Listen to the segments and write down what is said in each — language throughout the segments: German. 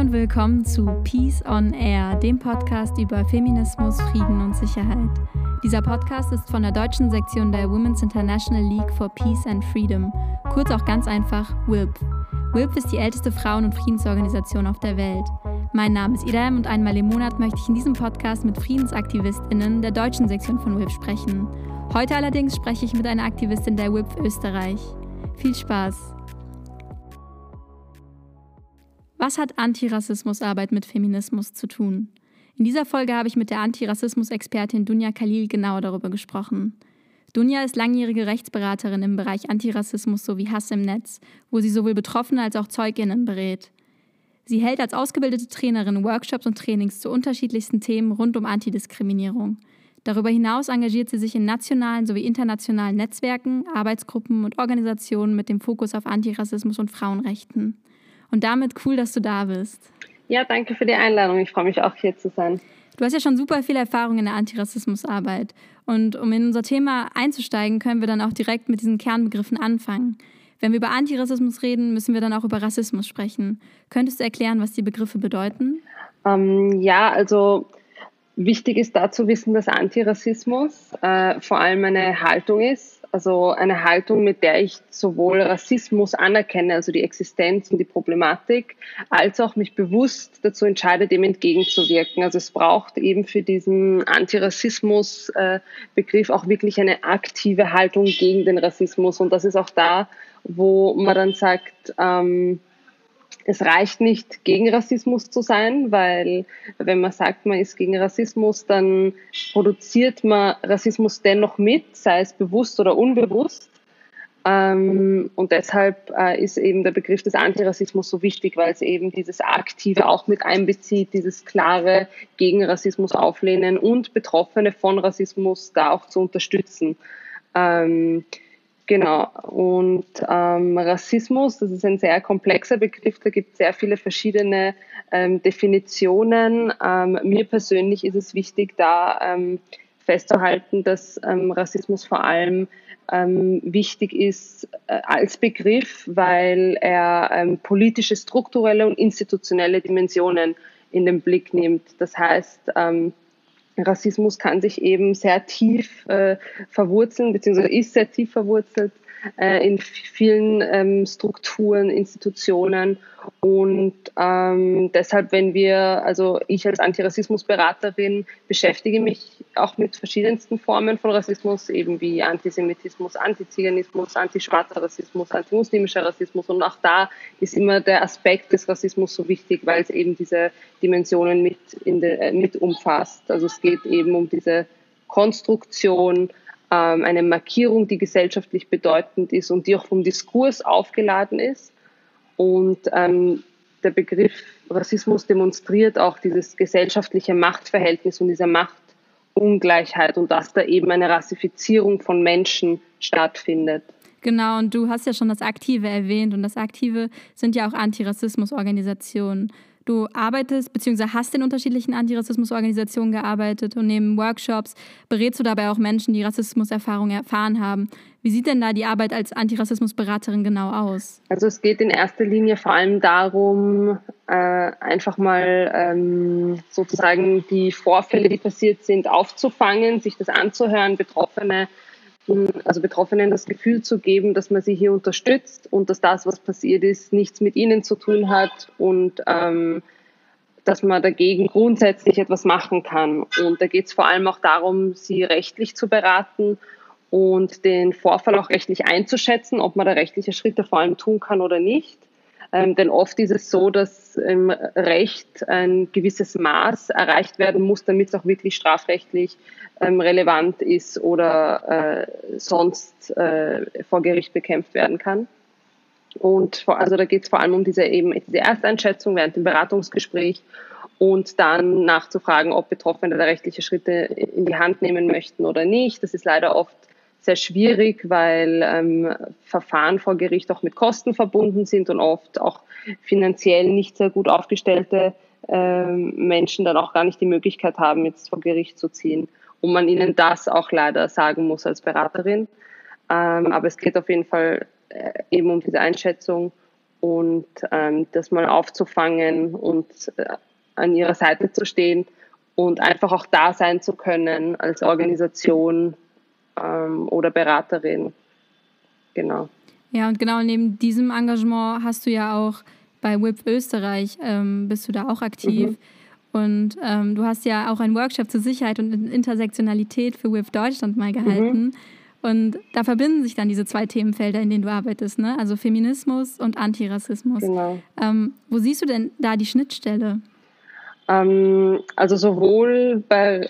Und willkommen zu Peace on Air, dem Podcast über Feminismus, Frieden und Sicherheit. Dieser Podcast ist von der deutschen Sektion der Women's International League for Peace and Freedom, kurz auch ganz einfach WILP. WILP ist die älteste Frauen- und Friedensorganisation auf der Welt. Mein Name ist Idem und einmal im Monat möchte ich in diesem Podcast mit FriedensaktivistInnen der deutschen Sektion von WILP sprechen. Heute allerdings spreche ich mit einer Aktivistin der WILP Österreich. Viel Spaß! Was hat Antirassismusarbeit mit Feminismus zu tun? In dieser Folge habe ich mit der Antirassismus-Expertin Dunja Khalil genauer darüber gesprochen. Dunja ist langjährige Rechtsberaterin im Bereich Antirassismus sowie Hass im Netz, wo sie sowohl Betroffene als auch Zeuginnen berät. Sie hält als ausgebildete Trainerin Workshops und Trainings zu unterschiedlichsten Themen rund um Antidiskriminierung. Darüber hinaus engagiert sie sich in nationalen sowie internationalen Netzwerken, Arbeitsgruppen und Organisationen mit dem Fokus auf Antirassismus und Frauenrechten. Und damit cool, dass du da bist. Ja, danke für die Einladung. Ich freue mich auch hier zu sein. Du hast ja schon super viel Erfahrung in der Antirassismusarbeit. Und um in unser Thema einzusteigen, können wir dann auch direkt mit diesen Kernbegriffen anfangen. Wenn wir über Antirassismus reden, müssen wir dann auch über Rassismus sprechen. Könntest du erklären, was die Begriffe bedeuten? Ähm, ja, also wichtig ist dazu wissen, dass Antirassismus äh, vor allem eine Haltung ist, also eine Haltung, mit der ich sowohl Rassismus anerkenne, also die Existenz und die Problematik, als auch mich bewusst dazu entscheide, dem entgegenzuwirken. Also es braucht eben für diesen Antirassismus-Begriff auch wirklich eine aktive Haltung gegen den Rassismus. Und das ist auch da, wo man dann sagt, ähm, es reicht nicht, gegen Rassismus zu sein, weil wenn man sagt, man ist gegen Rassismus, dann produziert man Rassismus dennoch mit, sei es bewusst oder unbewusst. Ähm, und deshalb äh, ist eben der Begriff des Antirassismus so wichtig, weil es eben dieses Aktive auch mit einbezieht, dieses klare gegen Rassismus auflehnen und Betroffene von Rassismus da auch zu unterstützen. Genau. Und ähm, Rassismus, das ist ein sehr komplexer Begriff, da gibt es sehr viele verschiedene ähm, Definitionen. Ähm, mir persönlich ist es wichtig, da ähm, festzuhalten, dass ähm, Rassismus vor allem ähm, wichtig ist äh, als Begriff, weil er politische, strukturelle und institutionelle Dimensionen in den Blick nimmt. Das heißt, Rassismus kann sich eben sehr tief äh, verwurzeln, beziehungsweise ist sehr tief verwurzelt äh, in vielen ähm, Strukturen, Institutionen. Und ähm, deshalb, wenn wir, also ich als Antirassismusberaterin beschäftige mich auch mit verschiedensten Formen von Rassismus, eben wie Antisemitismus, Antiziganismus, antischwarzer Rassismus, antimuslimischer Rassismus. Und auch da ist immer der Aspekt des Rassismus so wichtig, weil es eben diese Dimensionen mit, in de, äh, mit umfasst. Also es geht eben um diese Konstruktion, ähm, eine Markierung, die gesellschaftlich bedeutend ist und die auch vom Diskurs aufgeladen ist. Und ähm, der Begriff Rassismus demonstriert auch dieses gesellschaftliche Machtverhältnis und diese Machtungleichheit und dass da eben eine Rassifizierung von Menschen stattfindet. Genau, und du hast ja schon das Aktive erwähnt und das Aktive sind ja auch Antirassismusorganisationen. Du arbeitest bzw. hast in unterschiedlichen Antirassismusorganisationen gearbeitet und neben Workshops berätst du dabei auch Menschen, die Rassismuserfahrungen erfahren haben. Wie sieht denn da die Arbeit als Antirassismusberaterin genau aus? Also es geht in erster Linie vor allem darum, äh, einfach mal ähm, sozusagen die Vorfälle, die passiert sind, aufzufangen, sich das anzuhören, Betroffene also Betroffenen das Gefühl zu geben, dass man sie hier unterstützt und dass das, was passiert ist, nichts mit ihnen zu tun hat und ähm, dass man dagegen grundsätzlich etwas machen kann. Und da geht es vor allem auch darum, sie rechtlich zu beraten und den Vorfall auch rechtlich einzuschätzen, ob man da rechtliche Schritte vor allem tun kann oder nicht. Ähm, denn oft ist es so, dass im Recht ein gewisses Maß erreicht werden muss, damit es auch wirklich strafrechtlich ähm, relevant ist oder äh, sonst äh, vor Gericht bekämpft werden kann. Und vor, also da geht es vor allem um diese eben diese Ersteinschätzung während dem Beratungsgespräch und dann nachzufragen, ob Betroffene da rechtliche Schritte in die Hand nehmen möchten oder nicht. Das ist leider oft sehr schwierig, weil ähm, Verfahren vor Gericht auch mit Kosten verbunden sind und oft auch finanziell nicht sehr gut aufgestellte ähm, Menschen dann auch gar nicht die Möglichkeit haben, jetzt vor Gericht zu ziehen. Und man ihnen das auch leider sagen muss als Beraterin. Ähm, aber es geht auf jeden Fall äh, eben um diese Einschätzung und ähm, das mal aufzufangen und äh, an ihrer Seite zu stehen und einfach auch da sein zu können als Organisation ähm, oder Beraterin. Genau. Ja, und genau neben diesem Engagement hast du ja auch bei WIP Österreich, ähm, bist du da auch aktiv. Mhm. Und ähm, du hast ja auch einen Workshop zur Sicherheit und Intersektionalität für WIP Deutschland mal gehalten. Mhm. Und da verbinden sich dann diese zwei Themenfelder, in denen du arbeitest, ne? also Feminismus und Antirassismus. Genau. Ähm, wo siehst du denn da die Schnittstelle? Ähm, also sowohl bei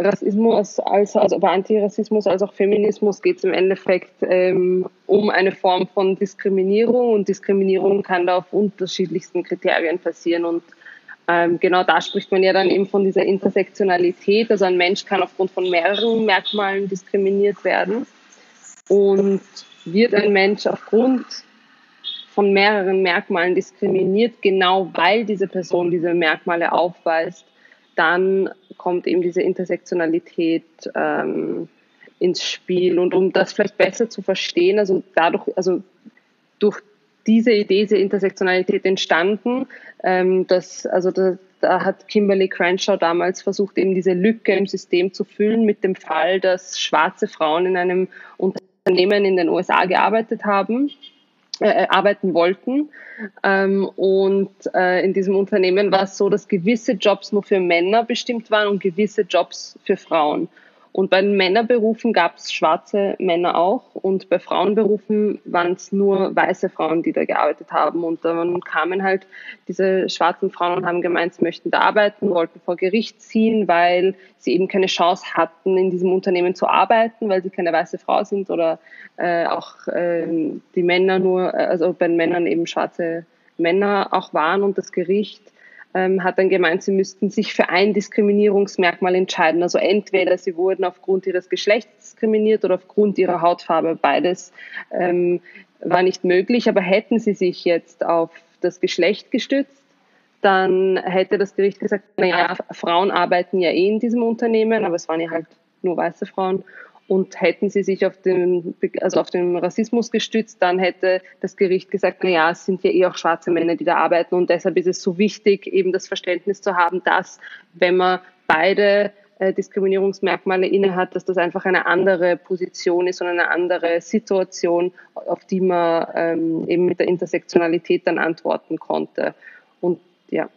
Rassismus als also bei Antirassismus als auch Feminismus geht es im Endeffekt ähm, um eine Form von Diskriminierung und Diskriminierung kann da auf unterschiedlichsten Kriterien passieren und ähm, genau da spricht man ja dann eben von dieser Intersektionalität. Also ein Mensch kann aufgrund von mehreren Merkmalen diskriminiert werden und wird ein Mensch aufgrund von mehreren Merkmalen diskriminiert, genau weil diese Person diese Merkmale aufweist, dann kommt eben diese Intersektionalität ähm, ins Spiel. Und um das vielleicht besser zu verstehen, also dadurch, also durch diese Idee, diese Intersektionalität entstanden, ähm, dass, also da, da hat Kimberly Crenshaw damals versucht, eben diese Lücke im System zu füllen mit dem Fall, dass schwarze Frauen in einem Unternehmen in den USA gearbeitet haben äh, arbeiten wollten. Ähm, und äh, in diesem Unternehmen war es so, dass gewisse Jobs nur für Männer bestimmt waren und gewisse Jobs für Frauen. Und bei den Männerberufen gab es schwarze Männer auch und bei Frauenberufen waren es nur weiße Frauen, die da gearbeitet haben. Und dann kamen halt diese schwarzen Frauen und haben gemeint, sie möchten da arbeiten, wollten vor Gericht ziehen, weil sie eben keine Chance hatten, in diesem Unternehmen zu arbeiten, weil sie keine weiße Frau sind oder äh, auch äh, die Männer nur, also bei den Männern eben schwarze Männer auch waren und das Gericht ähm, hat dann gemeint, sie müssten sich für ein Diskriminierungsmerkmal entscheiden. Also entweder sie wurden aufgrund ihres Geschlechts diskriminiert oder aufgrund ihrer Hautfarbe. Beides ähm, war nicht möglich, aber hätten sie sich jetzt auf das Geschlecht gestützt, dann hätte das Gericht gesagt, naja, Frauen arbeiten ja eh in diesem Unternehmen, aber es waren ja halt nur weiße Frauen und hätten sie sich auf den, also auf den Rassismus gestützt, dann hätte das Gericht gesagt, na ja, es sind ja eh auch schwarze Männer, die da arbeiten. Und deshalb ist es so wichtig, eben das Verständnis zu haben, dass, wenn man beide äh, Diskriminierungsmerkmale innehat, dass das einfach eine andere Position ist und eine andere Situation, auf die man ähm, eben mit der Intersektionalität dann antworten konnte. Und ja.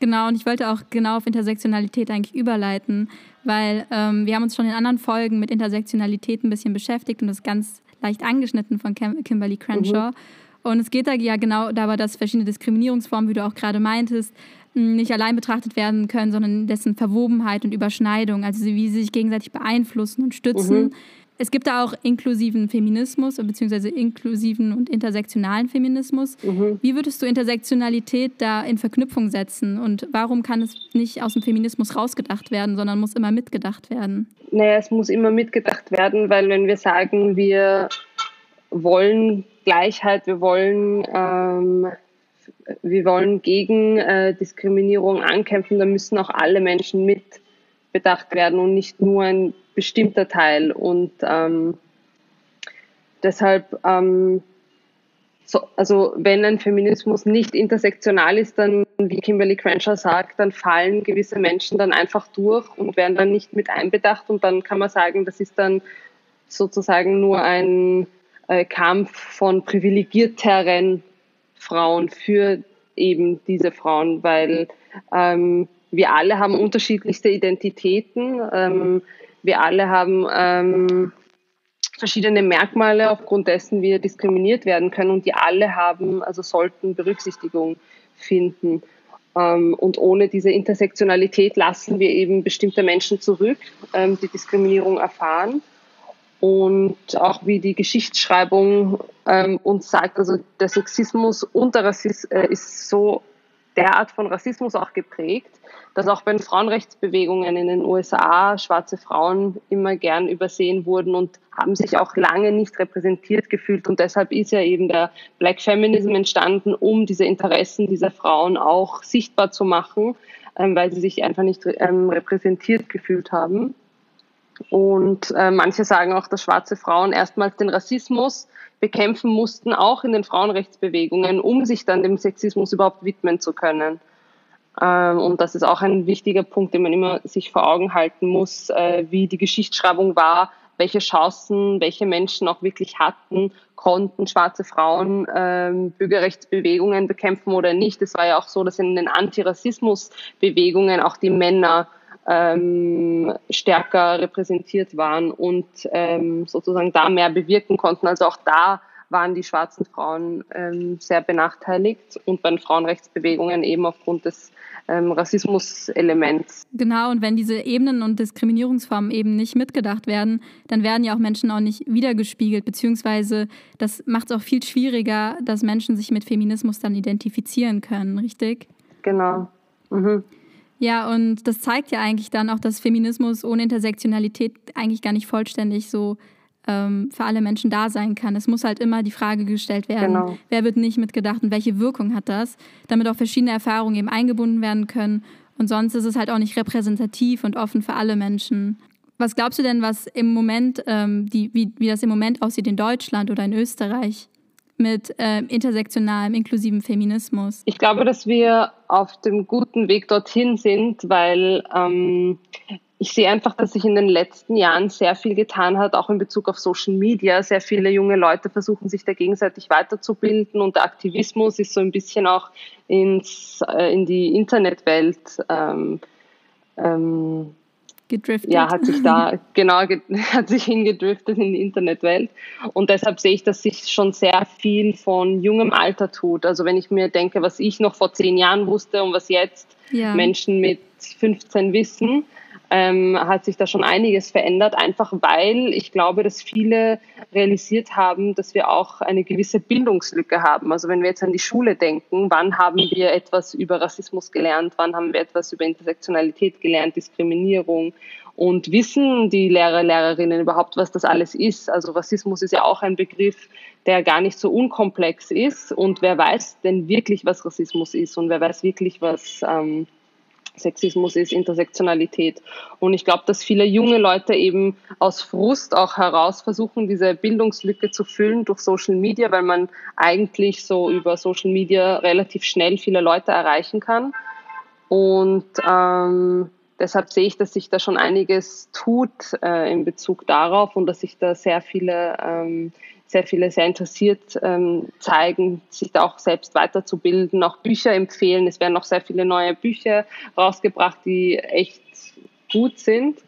Genau, und ich wollte auch genau auf Intersektionalität eigentlich überleiten, weil ähm, wir haben uns schon in anderen Folgen mit Intersektionalität ein bisschen beschäftigt und das ganz leicht angeschnitten von Kim Kimberly Crenshaw. Mhm. Und es geht da ja genau dabei, dass verschiedene Diskriminierungsformen, wie du auch gerade meintest, nicht allein betrachtet werden können, sondern dessen Verwobenheit und Überschneidung, also wie sie sich gegenseitig beeinflussen und stützen. Mhm. Es gibt da auch inklusiven Feminismus beziehungsweise inklusiven und intersektionalen Feminismus. Mhm. Wie würdest du Intersektionalität da in Verknüpfung setzen und warum kann es nicht aus dem Feminismus rausgedacht werden, sondern muss immer mitgedacht werden? Naja, es muss immer mitgedacht werden, weil wenn wir sagen, wir wollen Gleichheit, wir wollen, ähm, wir wollen gegen äh, Diskriminierung ankämpfen, dann müssen auch alle Menschen mitbedacht werden und nicht nur ein bestimmter Teil. Und ähm, deshalb, ähm, so, also wenn ein Feminismus nicht intersektional ist, dann, wie Kimberly Crenshaw sagt, dann fallen gewisse Menschen dann einfach durch und werden dann nicht mit einbedacht. Und dann kann man sagen, das ist dann sozusagen nur ein äh, Kampf von privilegierteren Frauen für eben diese Frauen, weil ähm, wir alle haben unterschiedlichste Identitäten. Ähm, wir alle haben ähm, verschiedene Merkmale, aufgrund dessen wir diskriminiert werden können und die alle haben, also sollten Berücksichtigung finden. Ähm, und ohne diese Intersektionalität lassen wir eben bestimmte Menschen zurück, ähm, die Diskriminierung erfahren. Und auch wie die Geschichtsschreibung ähm, uns sagt, also der Sexismus und der Rassismus äh, ist so derart von Rassismus auch geprägt, dass auch bei den Frauenrechtsbewegungen in den USA schwarze Frauen immer gern übersehen wurden und haben sich auch lange nicht repräsentiert gefühlt. Und deshalb ist ja eben der Black Feminism entstanden, um diese Interessen dieser Frauen auch sichtbar zu machen, ähm, weil sie sich einfach nicht ähm, repräsentiert gefühlt haben. Und äh, manche sagen auch, dass schwarze Frauen erstmals den Rassismus bekämpfen mussten, auch in den Frauenrechtsbewegungen, um sich dann dem Sexismus überhaupt widmen zu können. Ähm, und das ist auch ein wichtiger Punkt, den man immer sich vor Augen halten muss, äh, wie die Geschichtsschreibung war, welche Chancen welche Menschen auch wirklich hatten, konnten schwarze Frauen ähm, Bürgerrechtsbewegungen bekämpfen oder nicht. Es war ja auch so, dass in den Antirassismusbewegungen auch die Männer ähm, stärker repräsentiert waren und ähm, sozusagen da mehr bewirken konnten. Also auch da waren die schwarzen Frauen ähm, sehr benachteiligt und bei den Frauenrechtsbewegungen eben aufgrund des ähm, Rassismus-Elements. Genau, und wenn diese Ebenen und Diskriminierungsformen eben nicht mitgedacht werden, dann werden ja auch Menschen auch nicht wiedergespiegelt, beziehungsweise das macht es auch viel schwieriger, dass Menschen sich mit Feminismus dann identifizieren können, richtig? Genau. Mhm. Ja, und das zeigt ja eigentlich dann auch, dass Feminismus ohne Intersektionalität eigentlich gar nicht vollständig so ähm, für alle Menschen da sein kann. Es muss halt immer die Frage gestellt werden, genau. wer wird nicht mitgedacht und welche Wirkung hat das, damit auch verschiedene Erfahrungen eben eingebunden werden können. Und sonst ist es halt auch nicht repräsentativ und offen für alle Menschen. Was glaubst du denn, was im Moment, ähm, die, wie, wie das im Moment aussieht in Deutschland oder in Österreich? Mit äh, intersektionalem, inklusiven Feminismus? Ich glaube, dass wir auf dem guten Weg dorthin sind, weil ähm, ich sehe einfach, dass sich in den letzten Jahren sehr viel getan hat, auch in Bezug auf Social Media. Sehr viele junge Leute versuchen sich da gegenseitig weiterzubilden und der Aktivismus ist so ein bisschen auch ins, äh, in die Internetwelt ähm, ähm, gedriftet. Ja, hat sich da, genau, hat sich hingedriftet in die Internetwelt. Und deshalb sehe ich, dass sich schon sehr viel von jungem Alter tut. Also wenn ich mir denke, was ich noch vor zehn Jahren wusste und was jetzt ja. Menschen mit 15 wissen, ähm, hat sich da schon einiges verändert, einfach weil ich glaube, dass viele realisiert haben, dass wir auch eine gewisse Bildungslücke haben. Also wenn wir jetzt an die Schule denken, wann haben wir etwas über Rassismus gelernt, wann haben wir etwas über Intersektionalität gelernt, Diskriminierung und wissen die Lehrer, Lehrerinnen überhaupt, was das alles ist? Also Rassismus ist ja auch ein Begriff, der gar nicht so unkomplex ist und wer weiß denn wirklich, was Rassismus ist und wer weiß wirklich, was ähm, Sexismus ist, Intersektionalität. Und ich glaube, dass viele junge Leute eben aus Frust auch heraus versuchen, diese Bildungslücke zu füllen durch Social Media, weil man eigentlich so über Social Media relativ schnell viele Leute erreichen kann. Und ähm, deshalb sehe ich, dass sich da schon einiges tut äh, in Bezug darauf und dass sich da sehr viele ähm, sehr viele sehr interessiert ähm, zeigen, sich da auch selbst weiterzubilden, auch Bücher empfehlen. Es werden noch sehr viele neue Bücher rausgebracht, die echt gut sind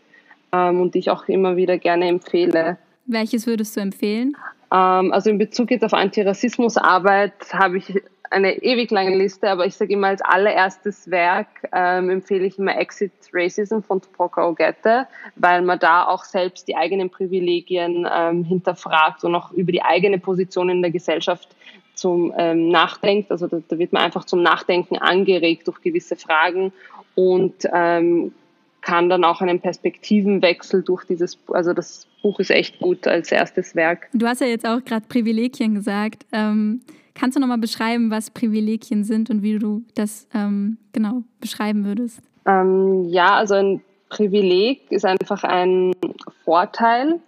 ähm, und die ich auch immer wieder gerne empfehle. Welches würdest du empfehlen? Ähm, also in Bezug jetzt auf Antirassismusarbeit habe ich eine ewig lange Liste, aber ich sage immer als allererstes Werk ähm, empfehle ich immer Exit Racism von Tupoka Ogette, weil man da auch selbst die eigenen Privilegien ähm, hinterfragt und auch über die eigene Position in der Gesellschaft zum ähm, Nachdenkt. Also da, da, wird man einfach zum Nachdenken angeregt durch gewisse Fragen und ähm, kann dann auch einen Perspektivenwechsel durch dieses, also das Buch ist echt gut als erstes Werk. Du hast ja jetzt auch gerade Privilegien gesagt. Ähm, Kannst du nochmal beschreiben, was Privilegien sind und wie du das ähm, genau beschreiben würdest? Ähm, ja, also ein Privileg ist einfach ein Vorteil,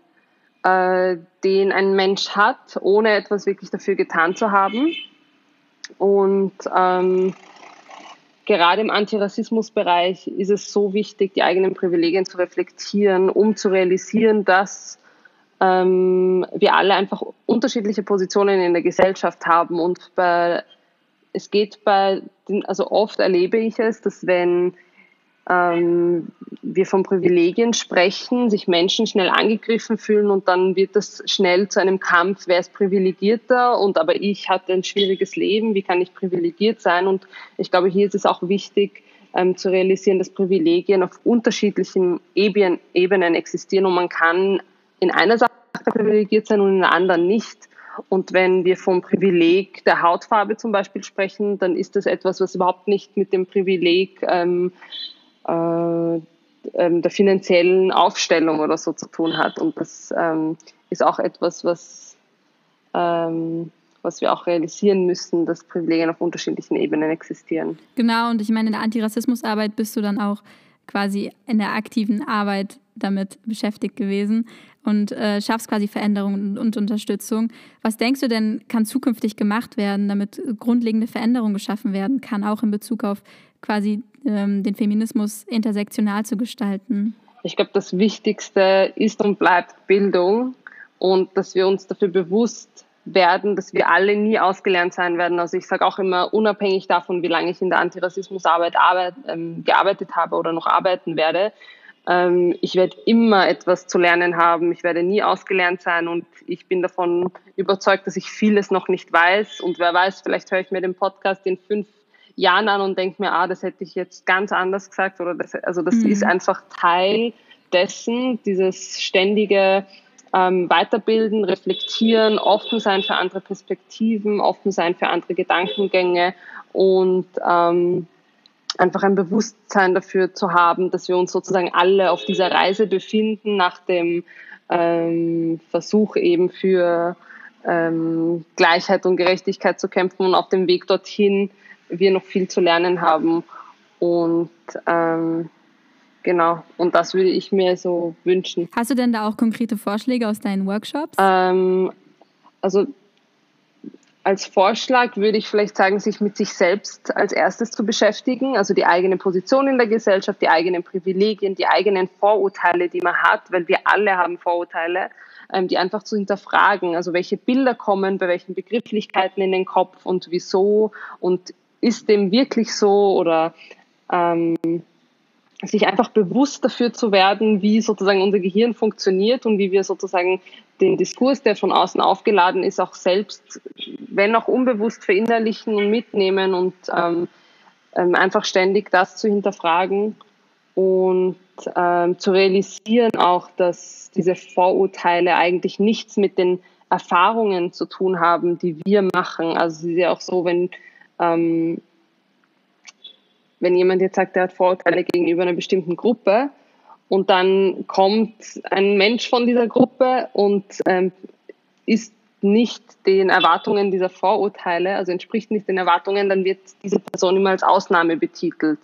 äh, den ein Mensch hat, ohne etwas wirklich dafür getan zu haben. Und ähm, gerade im Antirassismusbereich ist es so wichtig, die eigenen Privilegien zu reflektieren, um zu realisieren, dass ähm, wir alle einfach unterschiedliche Positionen in der Gesellschaft haben und bei, es geht bei, den, also oft erlebe ich es, dass wenn ähm, wir von Privilegien sprechen, sich Menschen schnell angegriffen fühlen und dann wird das schnell zu einem Kampf, wer ist privilegierter und aber ich hatte ein schwieriges Leben, wie kann ich privilegiert sein? Und ich glaube, hier ist es auch wichtig, ähm, zu realisieren, dass Privilegien auf unterschiedlichen Ebenen, Ebenen existieren und man kann in einer Sache privilegiert sein und in der anderen nicht. Und wenn wir vom Privileg der Hautfarbe zum Beispiel sprechen, dann ist das etwas, was überhaupt nicht mit dem Privileg ähm, äh, ähm, der finanziellen Aufstellung oder so zu tun hat. Und das ähm, ist auch etwas, was, ähm, was wir auch realisieren müssen, dass Privilegien auf unterschiedlichen Ebenen existieren. Genau, und ich meine, in der Antirassismusarbeit bist du dann auch quasi in der aktiven Arbeit damit beschäftigt gewesen und äh, schaffst quasi Veränderungen und Unterstützung. Was denkst du denn, kann zukünftig gemacht werden, damit grundlegende Veränderung geschaffen werden kann, auch in Bezug auf quasi ähm, den Feminismus intersektional zu gestalten? Ich glaube, das Wichtigste ist und bleibt Bildung und dass wir uns dafür bewusst werden, dass wir alle nie ausgelernt sein werden. Also ich sage auch immer, unabhängig davon, wie lange ich in der Antirassismusarbeit arbeit, ähm, gearbeitet habe oder noch arbeiten werde, ähm, ich werde immer etwas zu lernen haben. Ich werde nie ausgelernt sein und ich bin davon überzeugt, dass ich vieles noch nicht weiß. Und wer weiß, vielleicht höre ich mir den Podcast in fünf Jahren an und denke mir, ah, das hätte ich jetzt ganz anders gesagt. Oder das, also das mhm. ist einfach Teil dessen, dieses ständige ähm, weiterbilden, reflektieren, offen sein für andere Perspektiven, offen sein für andere Gedankengänge und ähm, einfach ein Bewusstsein dafür zu haben, dass wir uns sozusagen alle auf dieser Reise befinden nach dem ähm, Versuch eben für ähm, Gleichheit und Gerechtigkeit zu kämpfen und auf dem Weg dorthin wir noch viel zu lernen haben und ähm, Genau, und das würde ich mir so wünschen. Hast du denn da auch konkrete Vorschläge aus deinen Workshops? Ähm, also als Vorschlag würde ich vielleicht sagen, sich mit sich selbst als erstes zu beschäftigen, also die eigene Position in der Gesellschaft, die eigenen Privilegien, die eigenen Vorurteile, die man hat, weil wir alle haben Vorurteile, ähm, die einfach zu hinterfragen. Also welche Bilder kommen bei welchen Begrifflichkeiten in den Kopf und wieso und ist dem wirklich so oder ähm, sich einfach bewusst dafür zu werden, wie sozusagen unser Gehirn funktioniert und wie wir sozusagen den Diskurs, der von außen aufgeladen ist, auch selbst, wenn auch unbewusst verinnerlichen und mitnehmen und ähm, ähm, einfach ständig das zu hinterfragen und ähm, zu realisieren auch, dass diese Vorurteile eigentlich nichts mit den Erfahrungen zu tun haben, die wir machen. Also es ist ja auch so, wenn ähm, wenn jemand jetzt sagt, er hat Vorurteile gegenüber einer bestimmten Gruppe und dann kommt ein Mensch von dieser Gruppe und ähm, ist nicht den Erwartungen dieser Vorurteile, also entspricht nicht den Erwartungen, dann wird diese Person immer als Ausnahme betitelt.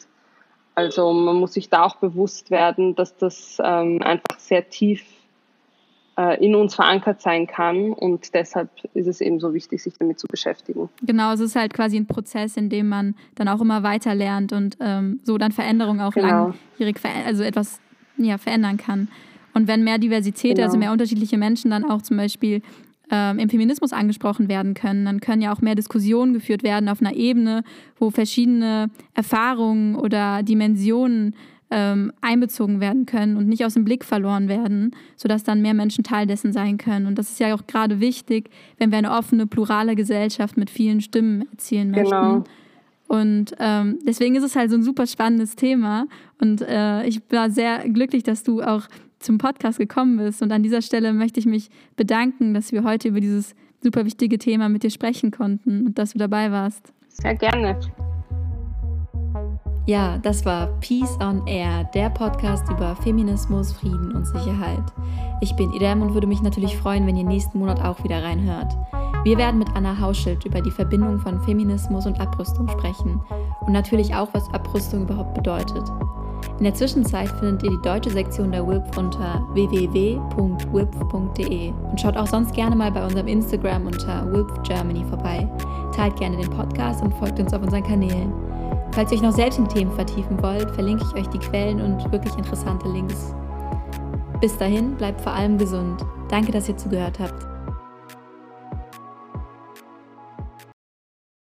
Also man muss sich da auch bewusst werden, dass das ähm, einfach sehr tief in uns verankert sein kann. Und deshalb ist es eben so wichtig, sich damit zu beschäftigen. Genau, es ist halt quasi ein Prozess, in dem man dann auch immer weiter lernt und ähm, so dann Veränderungen auch genau. langjährig, also etwas ja, verändern kann. Und wenn mehr Diversität, genau. also mehr unterschiedliche Menschen dann auch zum Beispiel ähm, im Feminismus angesprochen werden können, dann können ja auch mehr Diskussionen geführt werden auf einer Ebene, wo verschiedene Erfahrungen oder Dimensionen ähm, einbezogen werden können und nicht aus dem Blick verloren werden, sodass dann mehr Menschen Teil dessen sein können. Und das ist ja auch gerade wichtig, wenn wir eine offene, plurale Gesellschaft mit vielen Stimmen erzielen möchten. Genau. Und ähm, deswegen ist es halt so ein super spannendes Thema. Und äh, ich war sehr glücklich, dass du auch zum Podcast gekommen bist. Und an dieser Stelle möchte ich mich bedanken, dass wir heute über dieses super wichtige Thema mit dir sprechen konnten und dass du dabei warst. Sehr gerne. Ja, das war Peace on Air, der Podcast über Feminismus, Frieden und Sicherheit. Ich bin Idem und würde mich natürlich freuen, wenn ihr nächsten Monat auch wieder reinhört. Wir werden mit Anna Hauschild über die Verbindung von Feminismus und Abrüstung sprechen und natürlich auch, was Abrüstung überhaupt bedeutet. In der Zwischenzeit findet ihr die deutsche Sektion der WIP unter www.wip.de und schaut auch sonst gerne mal bei unserem Instagram unter WIP Germany vorbei. Teilt gerne den Podcast und folgt uns auf unseren Kanälen. Falls ihr euch noch selbst in Themen vertiefen wollt, verlinke ich euch die Quellen und wirklich interessante Links. Bis dahin, bleibt vor allem gesund. Danke, dass ihr zugehört habt.